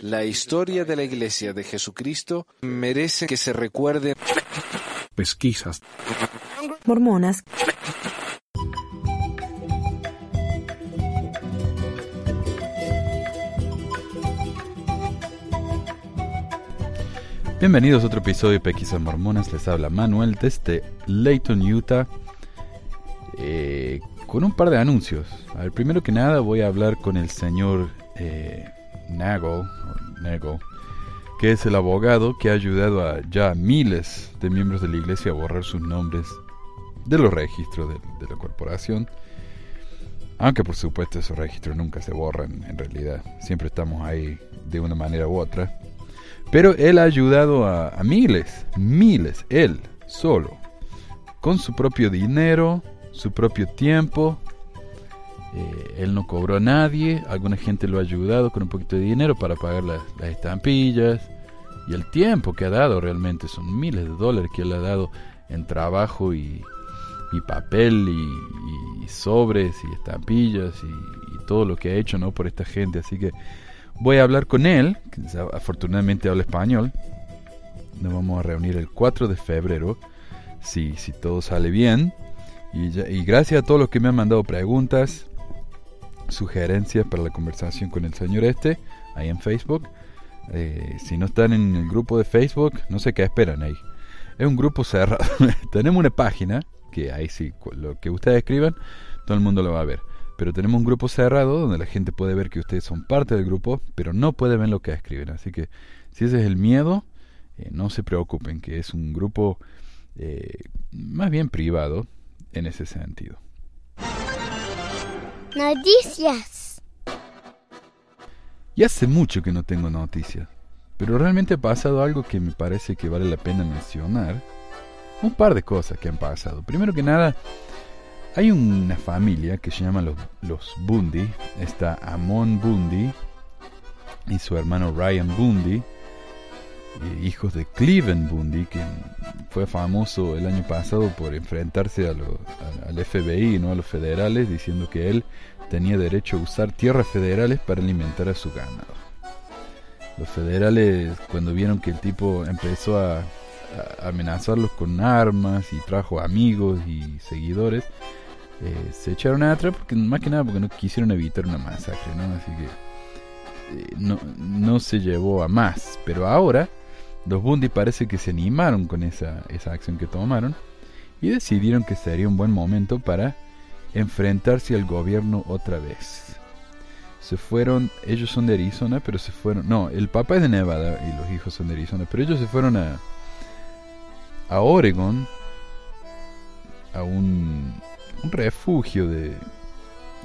La historia de la Iglesia de Jesucristo merece que se recuerde. Pesquisas. Mormonas. Bienvenidos a otro episodio de Pesquisas Mormonas. Les habla Manuel desde Layton, Utah. Eh, con un par de anuncios. A ver, primero que nada voy a hablar con el señor eh, Nago, que es el abogado que ha ayudado a ya miles de miembros de la iglesia a borrar sus nombres de los registros de, de la corporación. Aunque por supuesto esos registros nunca se borran en realidad. Siempre estamos ahí de una manera u otra. Pero él ha ayudado a, a miles, miles, él solo, con su propio dinero, su propio tiempo. Eh, él no cobró a nadie, alguna gente lo ha ayudado con un poquito de dinero para pagar las, estampillas. Y el tiempo que ha dado realmente son miles de dólares que él ha dado en trabajo y, papel y, sobres y estampillas y, y, todo lo que ha hecho no por esta gente. Así que voy a hablar con él que afortunadamente habla español. Nos vamos a reunir el 4 de febrero si, si todo sale bien. Y, gracias a todos los que me han mandado preguntas, sugerencias para la conversación con el señor este, ahí en Facebook. Eh, si no están en el grupo de Facebook, no sé qué esperan ahí. Es un grupo cerrado. tenemos una página, que ahí sí, lo que ustedes escriban, todo el mundo lo va a ver. Pero tenemos un grupo cerrado donde la gente puede ver que ustedes son parte del grupo, pero no puede ver lo que escriben. Así que si ese es el miedo, eh, no se preocupen, que es un grupo eh, más bien privado, en ese sentido. Noticias. Y hace mucho que no tengo noticias, pero realmente ha pasado algo que me parece que vale la pena mencionar. Un par de cosas que han pasado. Primero que nada, hay una familia que se llama los, los Bundy. Está Amon Bundy y su hermano Ryan Bundy hijos de Cleveland Bundy, que fue famoso el año pasado por enfrentarse a al FBI, ¿no? a los federales, diciendo que él tenía derecho a usar tierras federales para alimentar a su ganado. Los federales, cuando vieron que el tipo empezó a, amenazarlos con armas y trajo amigos y seguidores, eh, se echaron atrás porque más que nada porque no quisieron evitar una masacre, ¿no? Así que eh, no, no se llevó a más. Pero ahora los Bundy parece que se animaron con esa, esa acción que tomaron y decidieron que sería un buen momento para enfrentarse al gobierno otra vez. Se fueron, ellos son de Arizona, pero se fueron, no, el papá es de Nevada y los hijos son de Arizona, pero ellos se fueron a, a Oregon, a un, refugio de,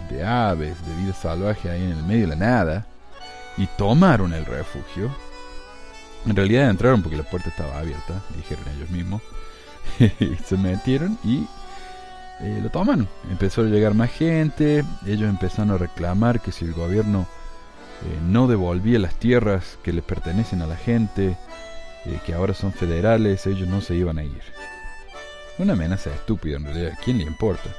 de aves, de vida salvaje ahí en el medio de la nada, y tomaron el refugio en realidad entraron porque la puerta estaba abierta, dijeron ellos mismos. se metieron y eh, lo tomaron. Empezó a llegar más gente, ellos empezaron a reclamar que si el gobierno eh, no devolvía las tierras que les pertenecen a la gente, eh, que ahora son federales, ellos no se iban a ir. Una amenaza estúpida en realidad, ¿quién le importa?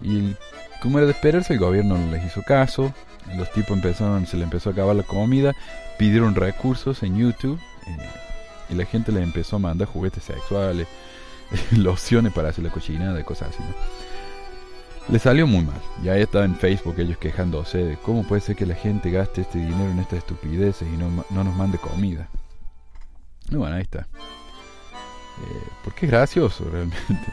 Y como era de esperarse, el gobierno no les hizo caso, los tipos empezaron, se les empezó a acabar la comida, pidieron recursos en YouTube y la gente les empezó a mandar juguetes sexuales, lociones para hacer la cochinada y cosas así. ¿no? Le salió muy mal. Ya estaba en Facebook ellos quejándose de cómo puede ser que la gente gaste este dinero en estas estupideces y no, no nos mande comida. Y bueno, ahí está. Eh, porque es gracioso realmente.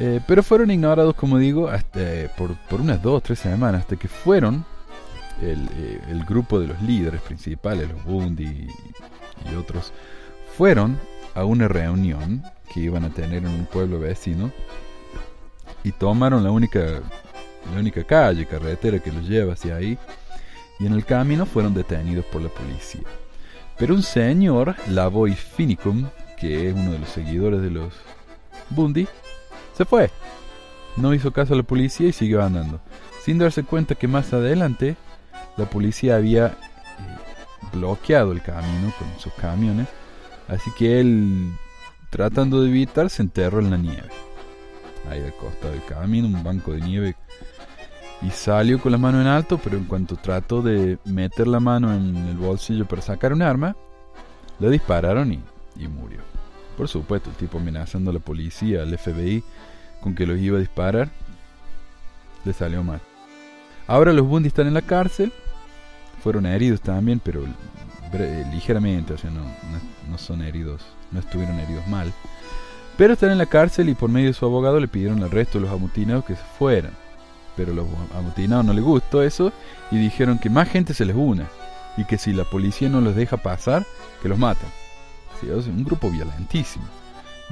Eh, pero fueron ignorados, como digo, hasta, por, por unas dos o tres semanas, hasta que fueron eh, el, grupo de los líderes principales, los Bundy y, otros, fueron a una reunión que iban a tener en un pueblo vecino y tomaron la única, la única calle, carretera que los lleva hacia ahí y en el camino fueron detenidos por la policía. Pero un señor, Lavoy Finicum, que es uno de los seguidores de los Bundy, se fue. No hizo caso a la policía y siguió andando, sin darse cuenta que más adelante la policía había eh, bloqueado el camino con sus camiones, así que él, tratando de evitar, se enterró en la nieve. Ahí al costado del camino, un banco de nieve y salió con la mano en alto, pero en cuanto trató de meter la mano en el bolsillo para sacar un arma, le dispararon y, y murió. Por supuesto, el tipo amenazando a la policía, al FBI, con que los iba a disparar, le salió mal. Ahora los Bundy están en la cárcel, fueron heridos también, pero ligeramente, o sea, no, no, son heridos, no estuvieron heridos mal. Pero están en la cárcel y por medio de su abogado le pidieron al resto de los amotinados que se fueran. Pero los amotinados no les gustó eso y dijeron que más gente se les una y que si la policía no los deja pasar, que los matan. Un grupo violentísimo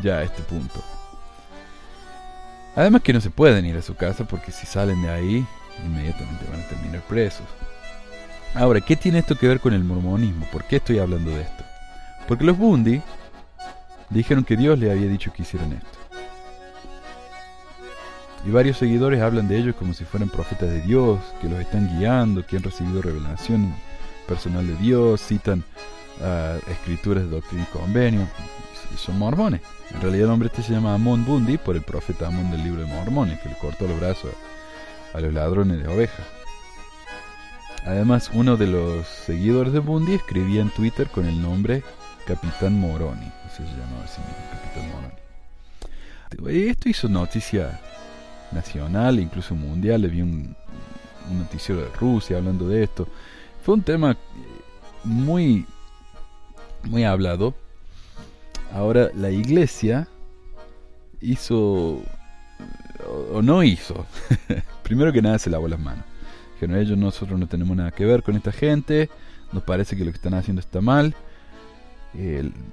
ya a este punto. Además que no se pueden ir a su casa porque si salen de ahí, inmediatamente van a terminar presos. Ahora, ¿qué tiene esto que ver con el mormonismo? ¿Por qué estoy hablando de esto? Porque los Bundy dijeron que Dios le había dicho que hicieran esto. Y varios seguidores hablan de ellos como si fueran profetas de Dios, que los están guiando, que han recibido revelación personal de Dios, citan uh, escrituras de doctrina y convenio, son mormones. En realidad el hombre este se llama Amon Bundy por el profeta Amon del libro de Mormones, que le cortó los brazos a los ladrones de ovejas. Además, uno de los seguidores de Bundy escribía en Twitter con el nombre Capitán Moroni. Se llamaba así Capitán Moroni. Esto hizo noticia nacional, incluso mundial. Vi un, un noticiero de Rusia hablando de esto. Fue un tema muy, muy hablado. Ahora, la iglesia hizo, o no hizo, primero que nada se lavó las manos no ellos nosotros no tenemos nada que ver con esta gente, nos parece que lo que están haciendo está mal.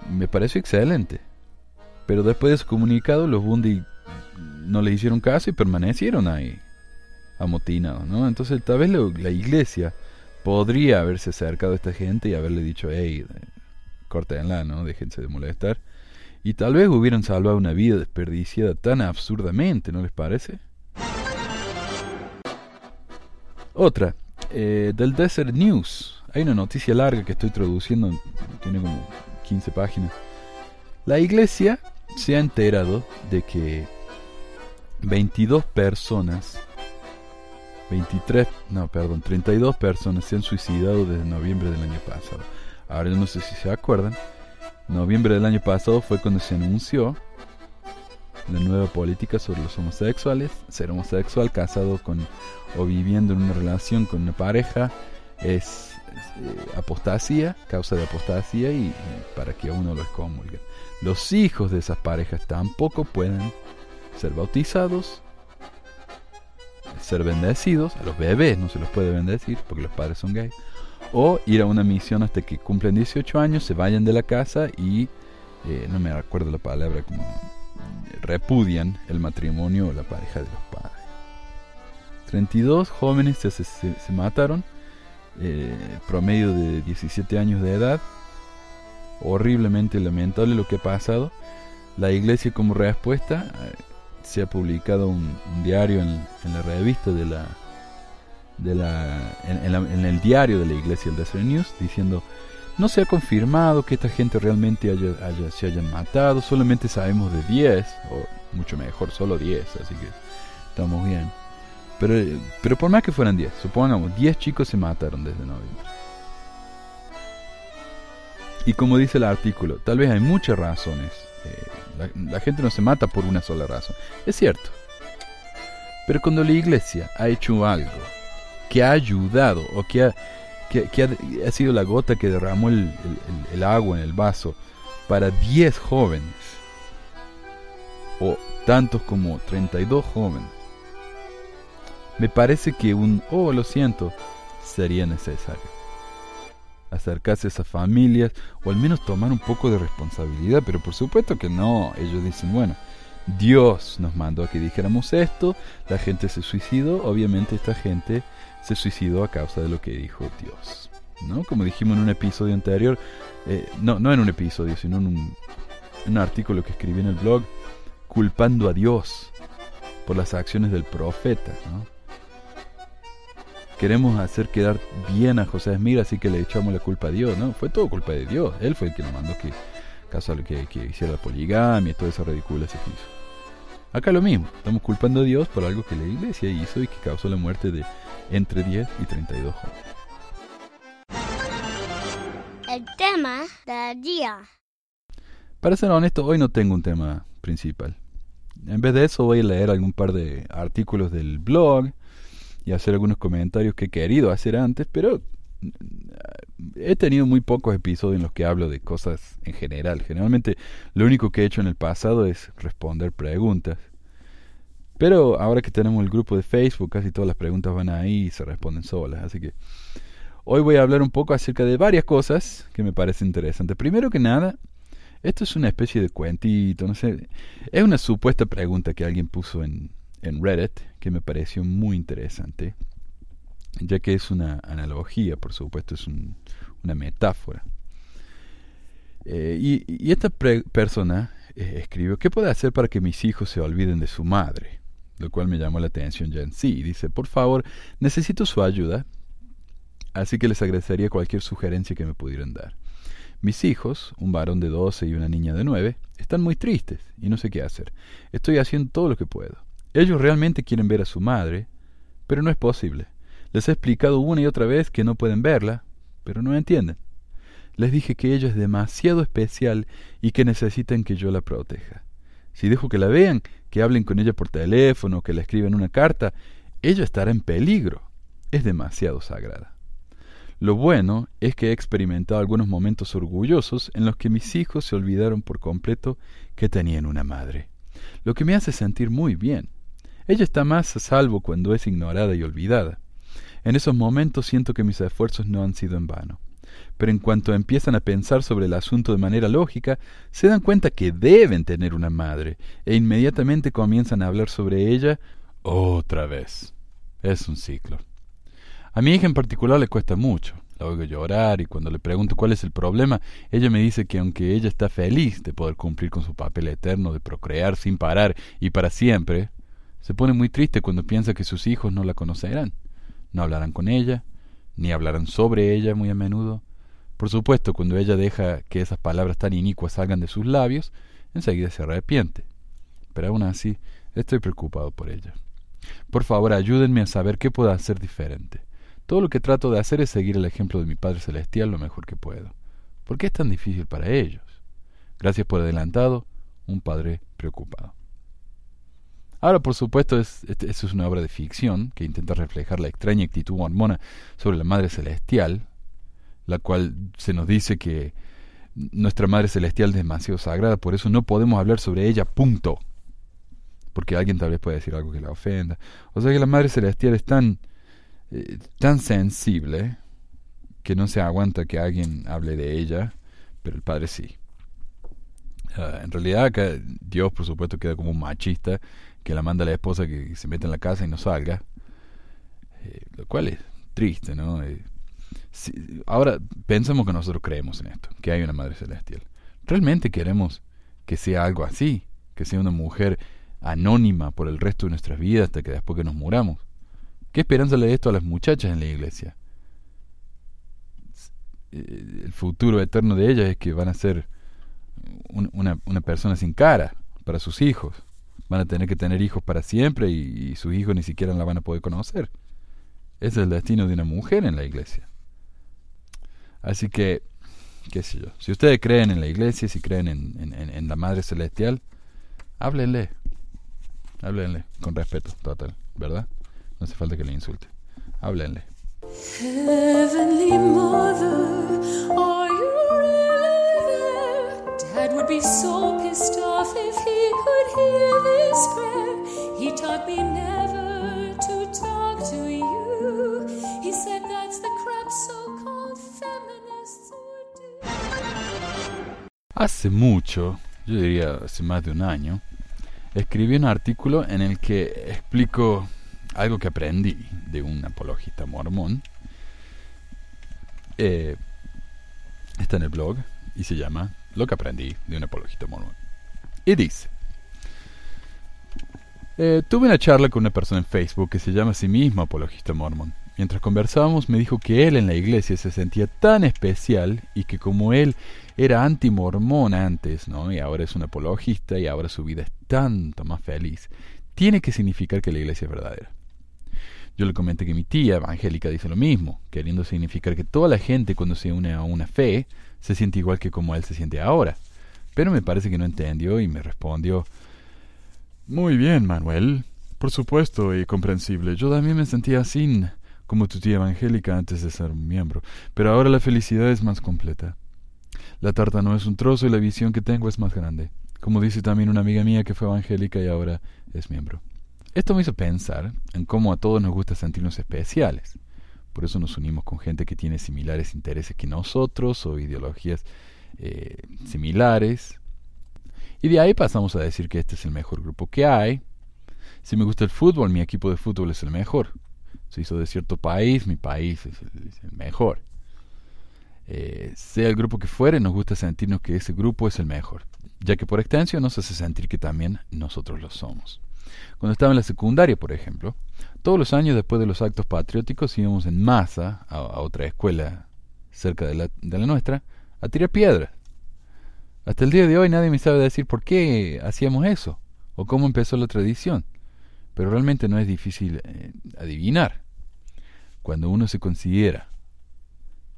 me pareció excelente. Pero después de su comunicado, los Bundy no le hicieron caso y permanecieron ahí, amotinados, ¿no? Entonces, tal vez la iglesia podría haberse acercado a esta gente y haberle dicho, hey, córtenla, ¿no? Déjense de molestar. Y tal vez hubieran salvado una vida desperdiciada tan absurdamente, ¿no les parece? Otra, eh, del Desert News. Hay una noticia larga que estoy traduciendo, tiene como 15 páginas. La iglesia se ha enterado de que 22 personas, 23, no, perdón, 32 personas se han suicidado desde noviembre del año pasado. Ahora no sé si se acuerdan, noviembre del año pasado fue cuando se anunció la nueva política sobre los homosexuales. Ser homosexual, casado con o viviendo en una relación con una pareja es, eh, apostasía, causa de apostasía y, para que uno lo excomulgue. Los hijos de esas parejas tampoco pueden ser bautizados, ser bendecidos, a los bebés no se los puede bendecir porque los padres son gays, o ir a una misión hasta que cumplen 18 años, se vayan de la casa y, eh, no me acuerdo la palabra, como repudian el matrimonio o la pareja de los padres. 32 jóvenes se, se, mataron, eh, promedio de 17 años de edad. Horriblemente lamentable lo que ha pasado. La iglesia como respuesta eh, se ha publicado un, diario en, la revista de la, de la en, el diario de la iglesia el Desert News diciendo no se ha confirmado que esta gente realmente haya, se hayan matado, solamente sabemos de 10, o mucho mejor, solo 10, así que estamos bien. Pero, pero por más que fueran 10, supongamos, 10 chicos se mataron desde noviembre. Y como dice el artículo, tal vez hay muchas razones. Eh, la, gente no se mata por una sola razón. Es cierto. Pero cuando la iglesia ha hecho algo que ha ayudado o que ha, que, ha, sido la gota que derramó el, el, agua en el vaso para 10 jóvenes, o tantos como 32 jóvenes, me parece que un, oh, lo siento, sería necesario. Acercarse a esas familias, o al menos tomar un poco de responsabilidad, pero por supuesto que no, ellos dicen, bueno, Dios nos mandó a que dijéramos esto, la gente se suicidó, obviamente esta gente se suicidó a causa de lo que dijo Dios. ¿no? Como dijimos en un episodio anterior, eh, no, no en un episodio, sino en un, artículo que escribí en el blog, culpando a Dios por las acciones del profeta. ¿no? Queremos hacer quedar bien a José Esmir, así que le echamos la culpa a Dios. No, fue todo culpa de Dios. Él fue el que nos mandó que, que, que hiciera la poligamia y toda esa ridícula se hizo. Acá lo mismo, estamos culpando a Dios por algo que la iglesia hizo y que causó la muerte de entre 10 y 32 jóvenes. El tema del día. Para ser honesto, hoy no tengo un tema principal. En vez de eso voy a leer algún par de artículos del blog y hacer algunos comentarios que he querido hacer antes, pero mm, he tenido muy pocos episodios en los que hablo de cosas en general. Generalmente lo único que he hecho en el pasado es responder preguntas. Pero ahora que tenemos el grupo de Facebook, casi todas las preguntas van ahí y se responden solas. Así que hoy voy a hablar un poco acerca de varias cosas que me parecen interesantes. Primero que nada, esto es una especie de cuentito, no sé. Es una supuesta pregunta que alguien puso en, en Reddit que me pareció muy interesante, ya que es una analogía, por supuesto, es una metáfora. Eh, y, esta persona eh, escribió, ¿qué puedo hacer para que mis hijos se olviden de su madre? Lo cual me llamó la atención ya en sí. Dice, por favor, necesito su ayuda, así que les agradecería cualquier sugerencia que me pudieran dar. Mis hijos, un varón de 12 y una niña de 9, están muy tristes y no sé qué hacer. Estoy haciendo todo lo que puedo. Ellos realmente quieren ver a su madre, pero no es posible. Les he explicado una y otra vez que no pueden verla, pero no entienden. Les dije que ella es demasiado especial y que necesitan que yo la proteja. Si dejo que la vean, que hablen con ella por teléfono, que la escriban una carta, ella estará en peligro. Es demasiado sagrada. Lo bueno es que he experimentado algunos momentos orgullosos en los que mis hijos se olvidaron por completo que tenían una madre, lo que me hace sentir muy bien. Ella está más a salvo cuando es ignorada y olvidada. En esos momentos siento que mis esfuerzos no han sido en vano. Pero en cuanto empiezan a pensar sobre el asunto de manera lógica, se dan cuenta que deben tener una madre, e inmediatamente comienzan a hablar sobre ella otra vez. Es un ciclo. A mi hija en particular le cuesta mucho. La oigo llorar y cuando le pregunto cuál es el problema, ella me dice que aunque ella está feliz de poder cumplir con su papel eterno de procrear sin parar y para siempre, se pone muy triste cuando piensa que sus hijos no la conocerán, no hablarán con ella, ni hablarán sobre ella muy a menudo. Por supuesto, cuando ella deja que esas palabras tan inicuas salgan de sus labios, enseguida se arrepiente. Pero aún así, estoy preocupado por ella. Por favor, ayúdenme a saber qué puedo hacer diferente. Todo lo que trato de hacer es seguir el ejemplo de mi Padre Celestial lo mejor que puedo. ¿Por qué es tan difícil para ellos? Gracias por adelantado, un Padre preocupado. Ahora, por supuesto, es, es una obra de ficción que intenta reflejar la extraña actitud mormona sobre la Madre Celestial, la cual se nos dice que nuestra Madre Celestial es demasiado sagrada, por eso no podemos hablar sobre ella, punto. Porque alguien tal vez puede decir algo que la ofenda. O sea que la Madre Celestial es tan, eh, tan sensible que no se aguanta que alguien hable de ella, pero el Padre sí. Ah, en realidad acá Dios por supuesto queda como un machista que la manda la esposa que se meta en la casa y no salga, eh, lo cual es triste, ¿no? Eh, ahora pensamos que nosotros creemos en esto, que hay una Madre Celestial. ¿Realmente queremos que sea algo así? Que sea una mujer anónima por el resto de nuestras vidas hasta que después que nos muramos. ¿Qué esperanza le da esto a las muchachas en la iglesia? Eh, el futuro eterno de ellas es que van a ser una, una persona sin cara para sus hijos van a tener que tener hijos para siempre y, sus hijos ni siquiera la van a poder conocer. Ese es el destino de una mujer en la iglesia. Así que, qué sé yo, si ustedes creen en la iglesia, si creen en, la Madre Celestial, háblenle, háblenle con respeto total, ¿verdad? No hace falta que le insulte, háblenle. Would be so pissed off if he could hear this. He taught me never to talk to you. He said that's the crap so-called feminists would do. Hace mucho, yo diría hace más de un año, escribí un artículo en el que explico algo que aprendí de un apologista mormón. Eh, está en el blog y se llama lo que aprendí de un apologista mormón. Y dice, eh, tuve una charla con una persona en Facebook que se llama a sí mismo apologista mormón. Mientras conversábamos me dijo que él en la iglesia se sentía tan especial y que como él era antimormón antes, ¿no? Y ahora es un apologista y ahora su vida es tanto más feliz, tiene que significar que la iglesia es verdadera. Yo le comenté que mi tía evangélica dice lo mismo, queriendo significar que toda la gente cuando se une a una fe se siente igual que como él se siente ahora. Pero me parece que no entendió y me respondió, Muy bien, Manuel. Por supuesto y comprensible. Yo también me sentía así como tu tía evangélica antes de ser miembro, pero ahora la felicidad es más completa. La tarta no es un trozo y la visión que tengo es más grande, como dice también una amiga mía que fue evangélica y ahora es miembro. Esto me hizo pensar en cómo a todos nos gusta sentirnos especiales. Por eso nos unimos con gente que tiene similares intereses que nosotros o ideologías eh, similares. Y de ahí pasamos a decir que este es el mejor grupo que hay. Si me gusta el fútbol, mi equipo de fútbol es el mejor se hizo de cierto país, mi país es el, mejor. Eh, sea el grupo que fuere, nos gusta sentirnos que ese grupo es el mejor, ya que por extensión nos hace sentir que también nosotros lo somos. Cuando estaba en la secundaria, por ejemplo, todos los años después de los actos patrióticos íbamos en masa a, otra escuela cerca de la, de la nuestra a tirar piedras. Hasta el día de hoy nadie me sabe decir por qué hacíamos eso o cómo empezó la tradición pero realmente no es difícil eh, adivinar. Cuando uno se considera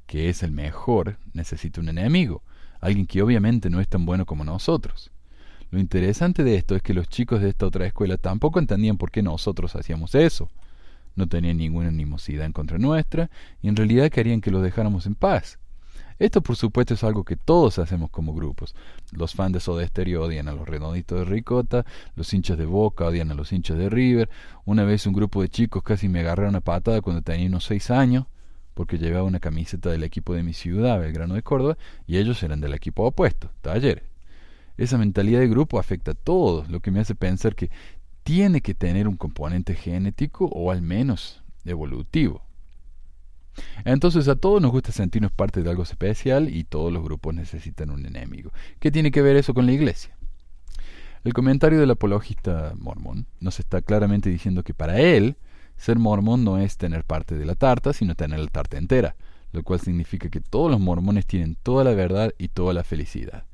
que es el mejor, necesita un enemigo, alguien que obviamente no es tan bueno como nosotros. Lo interesante de esto es que los chicos de esta otra escuela tampoco entendían por qué nosotros hacíamos eso. No tenían ninguna animosidad en contra nuestra y en realidad querían que los dejáramos en paz. Esto por supuesto es algo que todos hacemos como grupos. Los fans de Soda Stereo odian a los redonditos de Ricota, los hinchas de Boca odian a los hinchas de River. Una vez un grupo de chicos casi me agarraron a patada cuando tenía unos seis años porque llevaba una camiseta del equipo de mi ciudad, Belgrano de Córdoba, y ellos eran del equipo opuesto, Talleres. Esa mentalidad de grupo afecta a todos, lo que me hace pensar que tiene que tener un componente genético o al menos evolutivo. Entonces a todos nos gusta sentirnos parte de algo especial y todos los grupos necesitan un enemigo. ¿Qué tiene que ver eso con la iglesia? El comentario del apologista mormón nos está claramente diciendo que para él ser mormón no es tener parte de la tarta, sino tener la tarta entera, lo cual significa que todos los mormones tienen toda la verdad y toda la felicidad,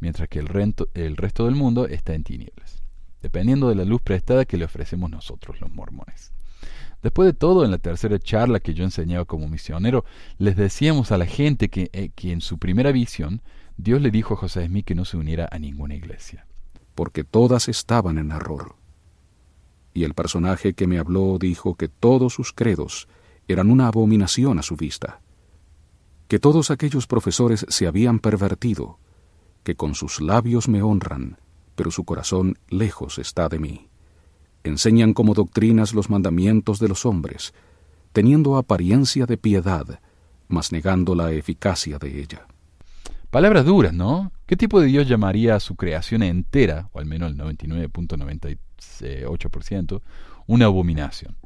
mientras que el, el resto del mundo está en tinieblas, dependiendo de la luz prestada que le ofrecemos nosotros los mormones. Después de todo, en la tercera charla que yo enseñaba como misionero, les decíamos a la gente que, eh, que en su primera visión, Dios le dijo a José Smith que no se uniera a ninguna iglesia. Porque todas estaban en error. Y el personaje que me habló dijo que todos sus credos eran una abominación a su vista, que todos aquellos profesores se habían pervertido, que con sus labios me honran, pero su corazón lejos está de mí enseñan como doctrinas los mandamientos de los hombres, teniendo apariencia de piedad, mas negando la eficacia de ella. Palabras duras, ¿no? ¿Qué tipo de Dios llamaría a su creación entera, o al menos el 99.98%, una abominación?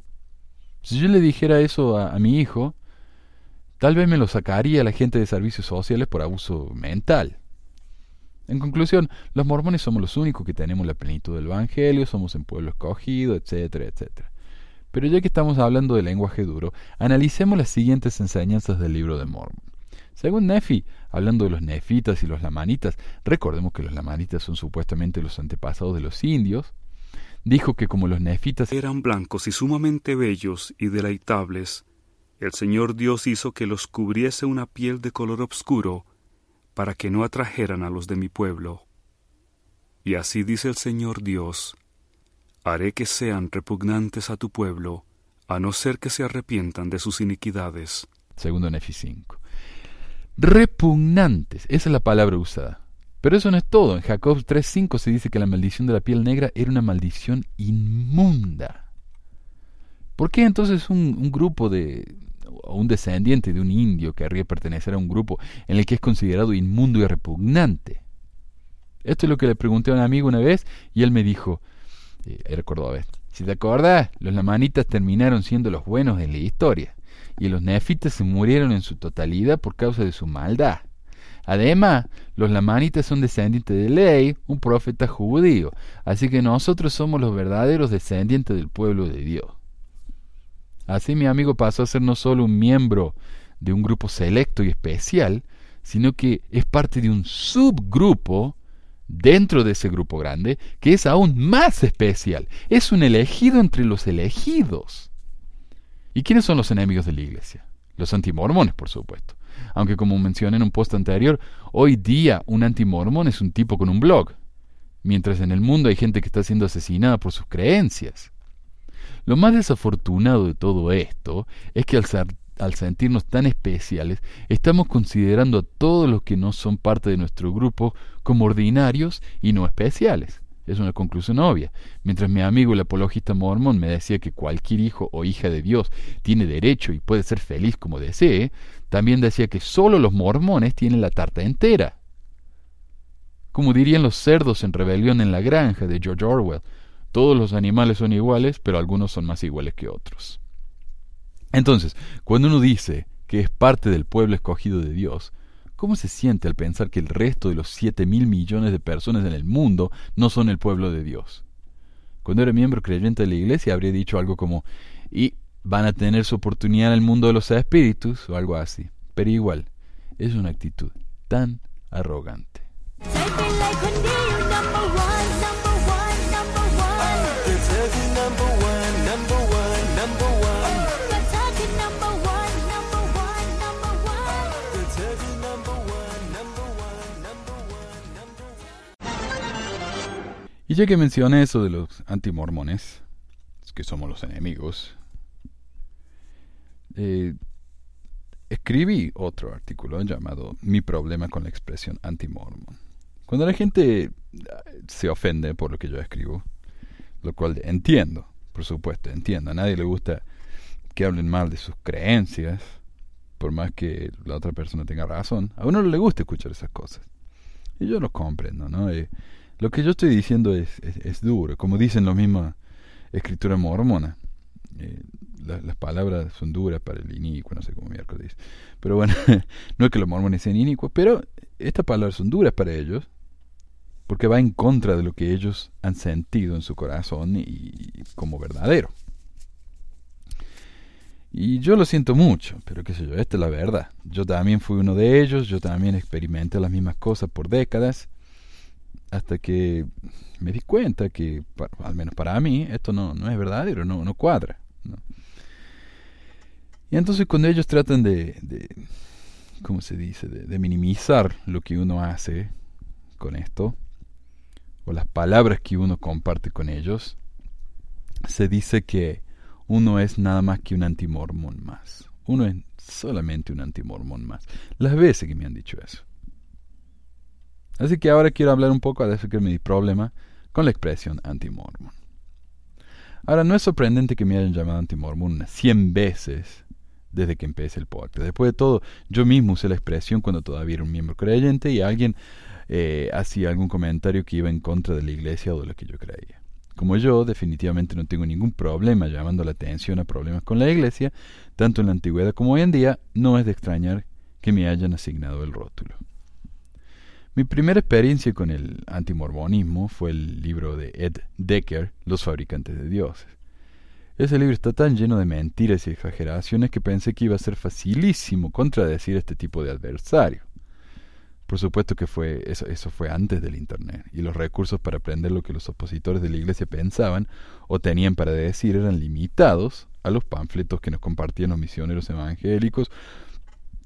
Si yo le dijera eso a, a mi hijo, tal vez me lo sacaría la gente de servicios sociales por abuso mental. En conclusión, los mormones somos los únicos que tenemos la plenitud del Evangelio, somos un pueblo escogido, etcétera, etcétera. Pero ya que estamos hablando de lenguaje duro, analicemos las siguientes enseñanzas del libro de Mormon. Según Nefi, hablando de los nefitas y los lamanitas, recordemos que los lamanitas son supuestamente los antepasados de los indios, dijo que como los nefitas eran blancos y sumamente bellos y deleitables, el Señor Dios hizo que los cubriese una piel de color oscuro para que no atrajeran a los de mi pueblo. Y así dice el Señor Dios, haré que sean repugnantes a tu pueblo, a no ser que se arrepientan de sus iniquidades. Segundo Nefi 5. Repugnantes, esa es la palabra usada. Pero eso no es todo. En Jacob 3.5 se dice que la maldición de la piel negra era una maldición inmunda. ¿Por qué entonces un grupo de, un descendiente de un indio querría pertenecer a un grupo en el que es considerado inmundo y repugnante. Esto es lo que le pregunté a un amigo una vez y él me dijo, eh, a ver, si te acordás, los lamanitas terminaron siendo los buenos en la historia y los nefitas se murieron en su totalidad por causa de su maldad. Además, los lamanitas son descendientes de Ley, un profeta judío, así que nosotros somos los verdaderos descendientes del pueblo de Dios. Así mi amigo pasó a ser no solo un miembro de un grupo selecto y especial, sino que es parte de un subgrupo dentro de ese grupo grande que es aún más especial. Es un elegido entre los elegidos. ¿Y quiénes son los enemigos de la iglesia? Los antimormones, por supuesto. Aunque como mencioné en un post anterior, hoy día un antimormón es un tipo con un blog, mientras en el mundo hay gente que está siendo asesinada por sus creencias. Lo más desafortunado de todo esto es que al, al sentirnos tan especiales, estamos considerando a todos los que no son parte de nuestro grupo como ordinarios y no especiales. Es una conclusión obvia. Mientras mi amigo el apologista mormón me decía que cualquier hijo o hija de Dios tiene derecho y puede ser feliz como desee, también decía que solo los mormones tienen la tarta entera. Como dirían los cerdos en Rebelión en la Granja de George Orwell, todos los animales son iguales, pero algunos son más iguales que otros. Entonces, cuando uno dice que es parte del pueblo escogido de Dios, ¿cómo se siente al pensar que el resto de los siete mil millones de personas en el mundo no son el pueblo de Dios? Cuando era miembro creyente de la iglesia habría dicho algo como, y van a tener su oportunidad en el mundo de los espíritus o algo así. Pero igual, es una actitud tan arrogante. Y ya que mencioné eso de los antimormones, que somos los enemigos, eh, escribí otro artículo llamado Mi problema con la expresión antimormon. Cuando la gente ah, se ofende por lo que yo escribo, lo cual entiendo, por supuesto, entiendo, a nadie le gusta que hablen mal de sus creencias, por más que la otra persona tenga razón, a uno no le gusta escuchar esas cosas. Y yo lo comprendo, ¿no? Eh, lo que yo estoy diciendo es, es, duro, como dicen la misma escritura mormona. Eh, las palabras son duras para el inicuo, no sé cómo miércoles. Pero bueno, no es que los mormones sean inicuos, pero estas palabras son duras para ellos porque va en contra de lo que ellos han sentido en su corazón y como verdadero. Y yo lo siento mucho, pero qué sé yo, esta es la verdad. Yo también fui uno de ellos, yo también experimenté las mismas cosas por décadas hasta que me di cuenta que, al menos para mí, esto no, no es verdadero, no, no cuadra. Y entonces cuando ellos tratan de, de ¿cómo se dice?, de, minimizar lo que uno hace con esto, o las palabras que uno comparte con ellos, se dice que uno es nada más que un antimormón más. Uno es solamente un antimormón más. Las veces que me han dicho eso. Así que ahora quiero hablar un poco de que es mi problema con la expresión anti-mormon. Ahora, no es sorprendente que me hayan llamado anti-mormon unas 100 veces desde que empecé el podcast. Después de todo, yo mismo usé la expresión cuando todavía era un miembro creyente y alguien eh, hacía algún comentario que iba en contra de la iglesia o de lo que yo creía. Como yo, definitivamente no tengo ningún problema llamando la atención a problemas con la iglesia, tanto en la antigüedad como hoy en día, no es de extrañar que me hayan asignado el rótulo. Mi primera experiencia con el antimormonismo fue el libro de Ed Decker, Los fabricantes de dioses. Ese libro está tan lleno de mentiras y exageraciones que pensé que iba a ser facilísimo contradecir este tipo de adversario. Por supuesto que fue eso, eso fue antes del Internet, y los recursos para aprender lo que los opositores de la Iglesia pensaban o tenían para decir eran limitados a los panfletos que nos compartían los misioneros evangélicos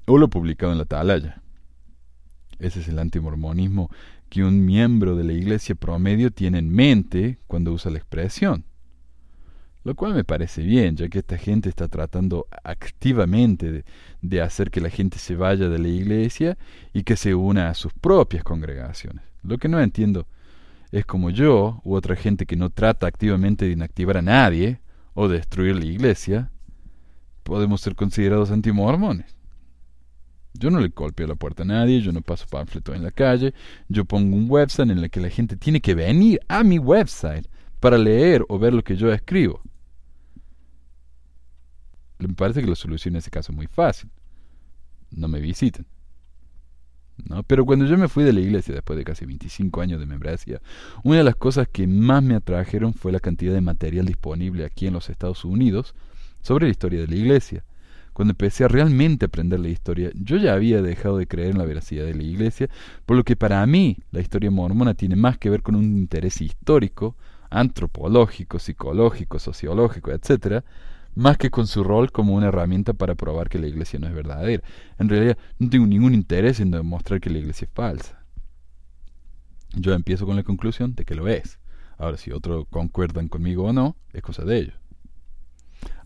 o lo publicado en la atalaya. Ese es el antimormonismo que un miembro de la iglesia promedio tiene en mente cuando usa la expresión. Lo cual me parece bien, ya que esta gente está tratando activamente de, hacer que la gente se vaya de la iglesia y que se una a sus propias congregaciones. Lo que no entiendo es como yo u otra gente que no trata activamente de inactivar a nadie o destruir la iglesia, podemos ser considerados antimormones. Yo no le golpeo la puerta a nadie, yo no paso panfleto en la calle, yo pongo un website en el que la gente tiene que venir a mi website para leer o ver lo que yo escribo. Me parece que la solución en ese caso es muy fácil. No me visiten. ¿No? Pero cuando yo me fui de la iglesia después de casi 25 años de membresía, una de las cosas que más me atrajeron fue la cantidad de material disponible aquí en los Estados Unidos sobre la historia de la iglesia. Cuando empecé a realmente aprender la historia, yo ya había dejado de creer en la veracidad de la iglesia, por lo que para mí la historia mormona tiene más que ver con un interés histórico, antropológico, psicológico, sociológico, etc., más que con su rol como una herramienta para probar que la iglesia no es verdadera. En realidad no tengo ningún interés en demostrar que la iglesia es falsa. Yo empiezo con la conclusión de que lo es. Ahora, si otros concuerdan conmigo o no, es cosa de ellos.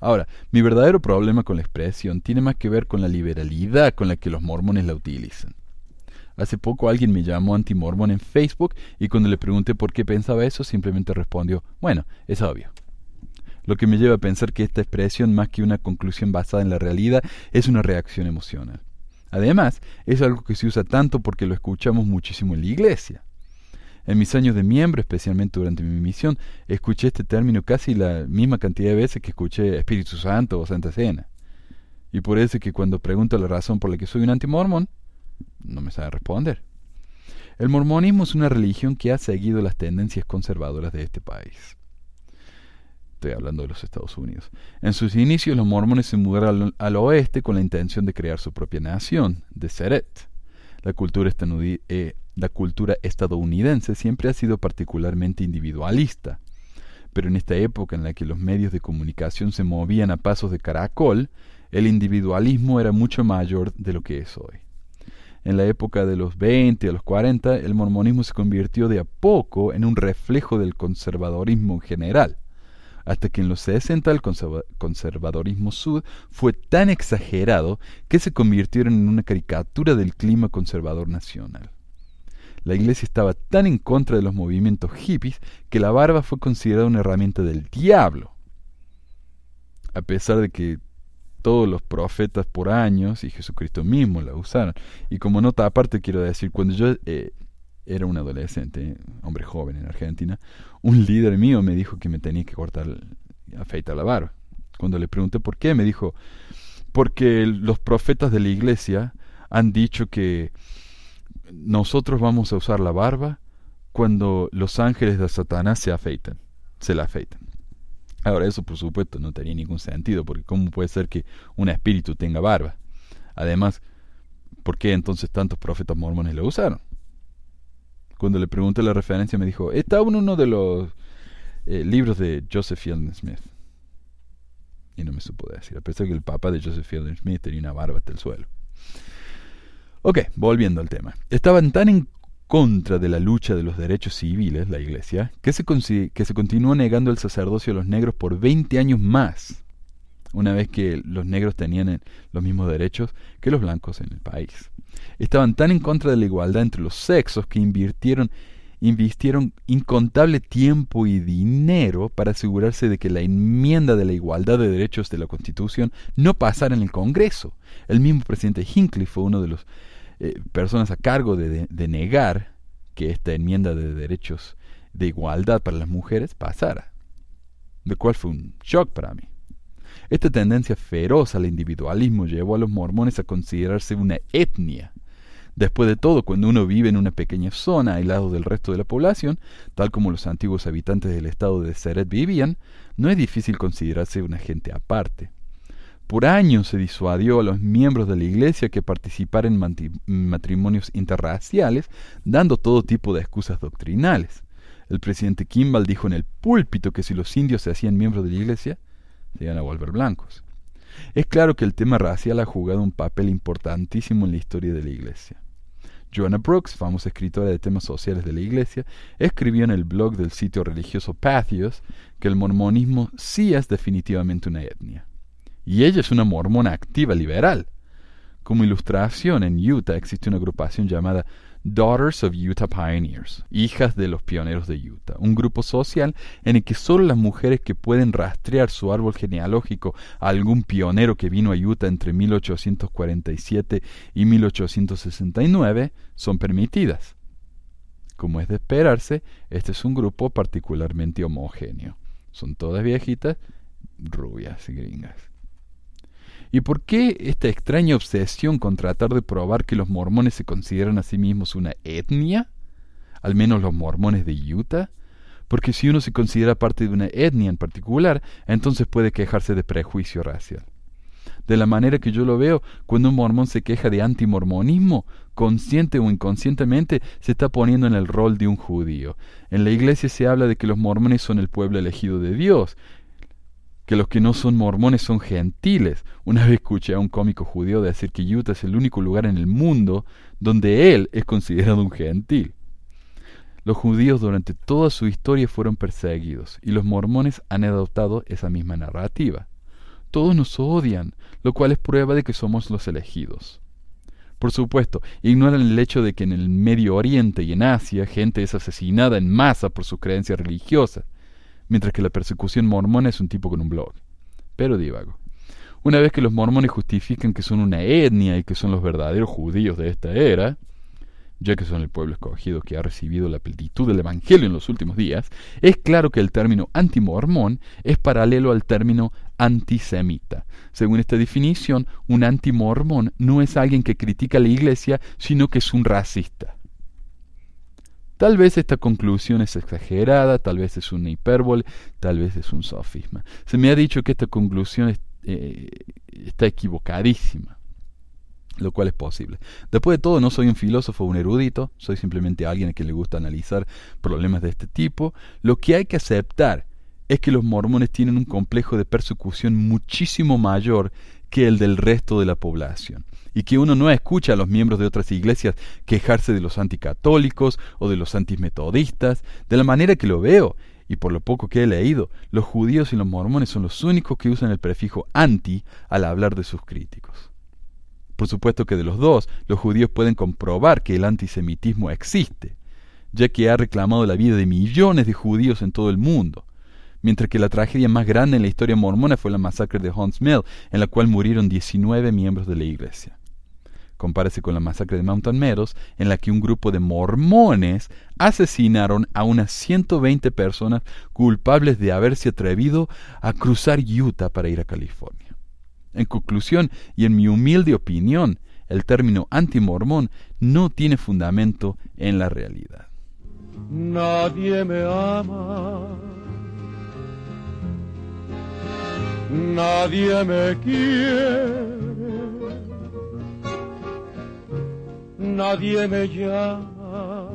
Ahora, mi verdadero problema con la expresión tiene más que ver con la liberalidad con la que los mormones la utilizan. Hace poco alguien me llamó antimormón en Facebook y cuando le pregunté por qué pensaba eso, simplemente respondió, bueno, es obvio. Lo que me lleva a pensar que esta expresión, más que una conclusión basada en la realidad, es una reacción emocional. Además, es algo que se usa tanto porque lo escuchamos muchísimo en la iglesia. En mis años de miembro, especialmente durante mi misión, escuché este término casi la misma cantidad de veces que escuché Espíritu Santo o Santa Cena. Y por eso es que cuando pregunto la razón por la que soy un antimormón, no me sabe responder. El mormonismo es una religión que ha seguido las tendencias conservadoras de este país. Estoy hablando de los Estados Unidos. En sus inicios los mormones se mudaron al, oeste con la intención de crear su propia nación, de Seret. La cultura eh, la cultura estadounidense siempre ha sido particularmente individualista, pero en esta época en la que los medios de comunicación se movían a pasos de caracol, el individualismo era mucho mayor de lo que es hoy. En la época de los 20 a los 40, el mormonismo se convirtió de a poco en un reflejo del conservadorismo en general, hasta que en los 60 el conservadorismo sud fue tan exagerado que se convirtieron en una caricatura del clima conservador nacional. La iglesia estaba tan en contra de los movimientos hippies que la barba fue considerada una herramienta del diablo. A pesar de que todos los profetas por años y Jesucristo mismo la usaron. Y como nota aparte quiero decir, cuando yo eh, era un adolescente, hombre joven en Argentina, un líder mío me dijo que me tenía que cortar, afeitar la barba. Cuando le pregunté por qué, me dijo, porque los profetas de la iglesia han dicho que nosotros vamos a usar la barba cuando los ángeles de Satanás se afeitan, se la afeitan. Ahora eso por supuesto no tenía ningún sentido, porque ¿cómo puede ser que un espíritu tenga barba? Además, ¿por qué entonces tantos profetas mormones lo usaron? Cuando le pregunté la referencia me dijo, está en uno de los eh, libros de Joseph Fielding Smith. Y no me supo decir, a pesar que el papá de Joseph Fielding Smith tenía una barba hasta el suelo. Ok, volviendo al tema. Estaban tan en contra de la lucha de los derechos civiles, la Iglesia, que se, que se continuó negando el sacerdocio a los negros por 20 años más, una vez que los negros tenían los mismos derechos que los blancos en el país. Estaban tan en contra de la igualdad entre los sexos que invirtieron, invistieron incontable tiempo y dinero para asegurarse de que la enmienda de la igualdad de derechos de la Constitución no pasara en el Congreso. El mismo presidente Hinckley fue uno de los eh, personas a cargo de, negar que esta enmienda de derechos de igualdad para las mujeres pasara, lo cual fue un shock para mí. Esta tendencia feroz al individualismo llevó a los mormones a considerarse una etnia. Después de todo, cuando uno vive en una pequeña zona aislado del resto de la población, tal como los antiguos habitantes del estado de Seret vivían, no es difícil considerarse una gente aparte. Por años se disuadió a los miembros de la Iglesia que participaran en matrimonios interraciales, dando todo tipo de excusas doctrinales. El presidente Kimball dijo en el púlpito que si los indios se hacían miembros de la Iglesia, se iban a volver blancos. Es claro que el tema racial ha jugado un papel importantísimo en la historia de la Iglesia. Joanna Brooks, famosa escritora de temas sociales de la Iglesia, escribió en el blog del sitio religioso Pathos que el mormonismo sí es definitivamente una etnia y ella es una mormona activa liberal. Como ilustración, en Utah existe una agrupación llamada Daughters of Utah Pioneers, hijas de los pioneros de Utah, un grupo social en el que solo las mujeres que pueden rastrear su árbol genealógico a algún pionero que vino a Utah entre 1847 y 1869 son permitidas. Como es de esperarse, este es un grupo particularmente homogéneo. Son todas viejitas, rubias y gringas. ¿Y por qué esta extraña obsesión con tratar de probar que los mormones se consideran a sí mismos una etnia? Al menos los mormones de Utah. porque si uno se considera parte de una etnia en particular, entonces puede quejarse de prejuicio racial. De la manera que yo lo veo, cuando un mormón se queja de antimormonismo, consciente o inconscientemente, se está poniendo en el rol de un judío. En la iglesia se habla de que los mormones son el pueblo elegido de Dios, que los que no son mormones son gentiles. Una vez escuché a un cómico judío decir que Utah es el único lugar en el mundo donde él es considerado un gentil. Los judíos durante toda su historia fueron perseguidos y los mormones han adoptado esa misma narrativa. Todos nos odian, lo cual es prueba de que somos los elegidos. Por supuesto, ignoran el hecho de que en el Medio Oriente y en Asia gente es asesinada en masa por sus creencias religiosas, mientras que la persecución mormona es un tipo con un blog. Pero divago. Una vez que los mormones justifican que son una etnia y que son los verdaderos judíos de esta era, ya que son el pueblo escogido que ha recibido la plenitud del Evangelio en los últimos días, es claro que el término antimormón es paralelo al término antisemita. Según esta definición, un antimormón no es alguien que critica a la iglesia, sino que es un racista. Tal vez esta conclusión es exagerada, tal vez es una hipérbole, tal vez es un sofisma. Se me ha dicho que esta conclusión eh, está equivocadísima lo cual es posible. Después de todo, no soy un filósofo o un erudito, soy simplemente alguien a quien le gusta analizar problemas de este tipo. Lo que hay que aceptar es que los mormones tienen un complejo de persecución muchísimo mayor que el del resto de la población, y que uno no escucha a los miembros de otras iglesias quejarse de los anticatólicos o de los antimetodistas, de la manera que lo veo, y por lo poco que he leído, los judíos y los mormones son los únicos que usan el prefijo anti al hablar de sus críticos. Por supuesto que de los dos, los judíos pueden comprobar que el antisemitismo existe, ya que ha reclamado la vida de millones de judíos en todo el mundo, mientras que la tragedia más grande en la historia mormona fue la masacre de Hunts Mill, en la cual murieron 19 miembros de la iglesia. Compárese con la masacre de Mountain Meadows, en la que un grupo de mormones asesinaron a unas 120 personas culpables de haberse atrevido a cruzar Utah para ir a California. En conclusión, y en mi humilde opinión, el término antimormón no tiene fundamento en la realidad. Nadie me ama. Nadie me quiere. Nadie me llama.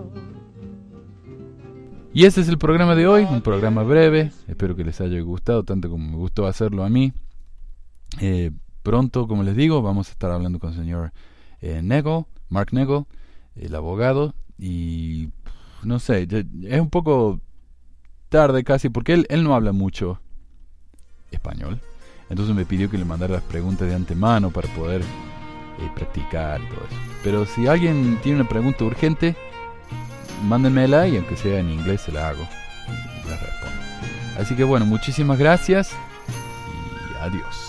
Y este es el programa de hoy, un programa breve. Espero que les haya gustado tanto como me gustó hacerlo a mí. Eh, pronto, como les digo, vamos a estar hablando con el señor eh, Mark Nego, el abogado, y no sé, es un poco tarde casi, porque él, él no habla mucho español. Entonces me pidió que le mandara las preguntas de antemano para poder eh, practicar y todo eso. Pero si alguien tiene una pregunta urgente, mándenmela y aunque sea en inglés se la hago. Y la respondo. Así que bueno, muchísimas gracias y adiós.